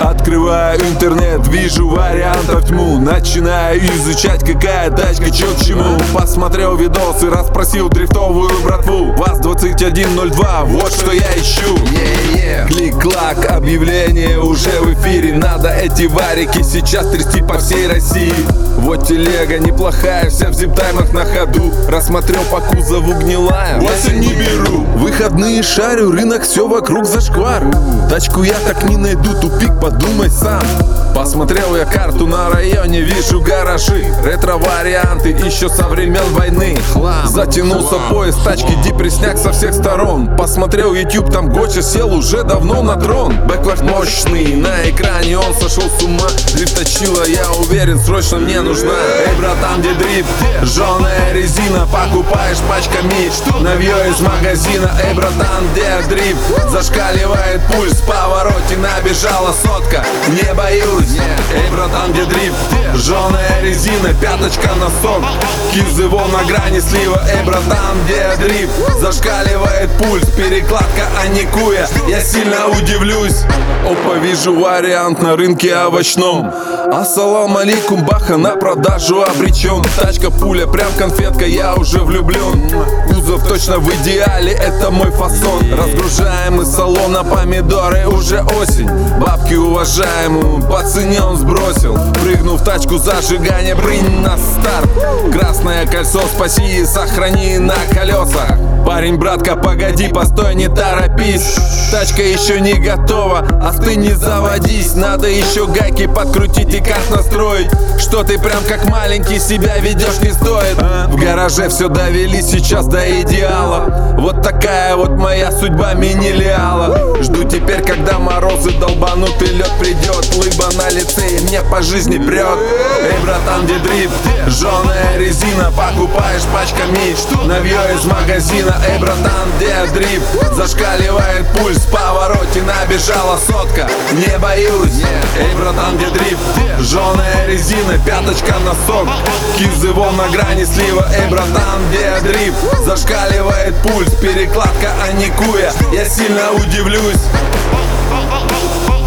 Открываю интернет, вижу вариантов тьму. Начинаю изучать, какая тачка, чё к чему. Посмотрел видосы, расспросил дрифтовую братву. ВАЗ-2102, вот что я ищу Клик-клак, объявление уже в эфире. Надо эти варики сейчас трясти по всей России. Вот телега неплохая, вся в зиптаймах на ходу. Рассмотрел по кузову гнилая, осень не беру. Выходные шарю, рынок все вокруг зашквар. Тачку я так не найду, тупик, подумай сам. Посмотрел я карту на районе, вижу гаражи. Ретро-варианты еще со времен войны. Затянулся поезд, тачки депресняк со всех сторон. Посмотрел YouTube, там Гоча сел уже давно на трон. Бэклэф мощный, на экране он сошел с ума. Дрифточила, я уверен, срочно мне нужна. Эй, братан, где дрифт? Жженая резина, покупаешь пачками. Навье из магазина, эй, братан, где дрифт? Зашкаливает пульс, в повороте набежала сотка. Не боюсь, эй, братан, где дрифт? Жженая резина, пяточка на сок. Кизыво на грани слива, эй, братан, где дрифт? Зашкаливает пульс, перекладка аникуя. Я сильно удивлюсь. Опа, вижу вариант на рынке овощном. Ассалам алейкум, баха на продажу обречен Тачка, пуля, прям конфетка, я уже влюблен Кузов точно в идеале, это мой фасон. Разгружаем из салона помидоры, уже осень Бабки уважаемую, по цене он сбросил. Прыгнул в тачку зажигание, брынь на старт. Красное кольцо спаси и сохрани на колесах. Парень, братка, погоди, постой, не торопись. Тачка еще не готова, а ты не заводись. Надо еще гайки подкрутить и как настроить. Что ты прям как маленький себя ведешь не стоит. В гараже все довели сейчас до идеала. Вот такая вот моя судьба мини-лиала когда морозы долбанут и лед придет Лыба на лице и мне по жизни прет. Эй, братан, где дрифт? Жженая резина, покупаешь пачками. Навье из магазина. Эй, братан, где дрифт? Зашкаливает пульс, повороте набежала сотка. Не боюсь, эй, братан, где дрифт? Жженая резина, пяточка на сок. Кизыво на грани слива, эй, братан, где дрифт? Зашкаливает пульс, перекладка аникуя Я сильно удивлюсь hey, hey, hey,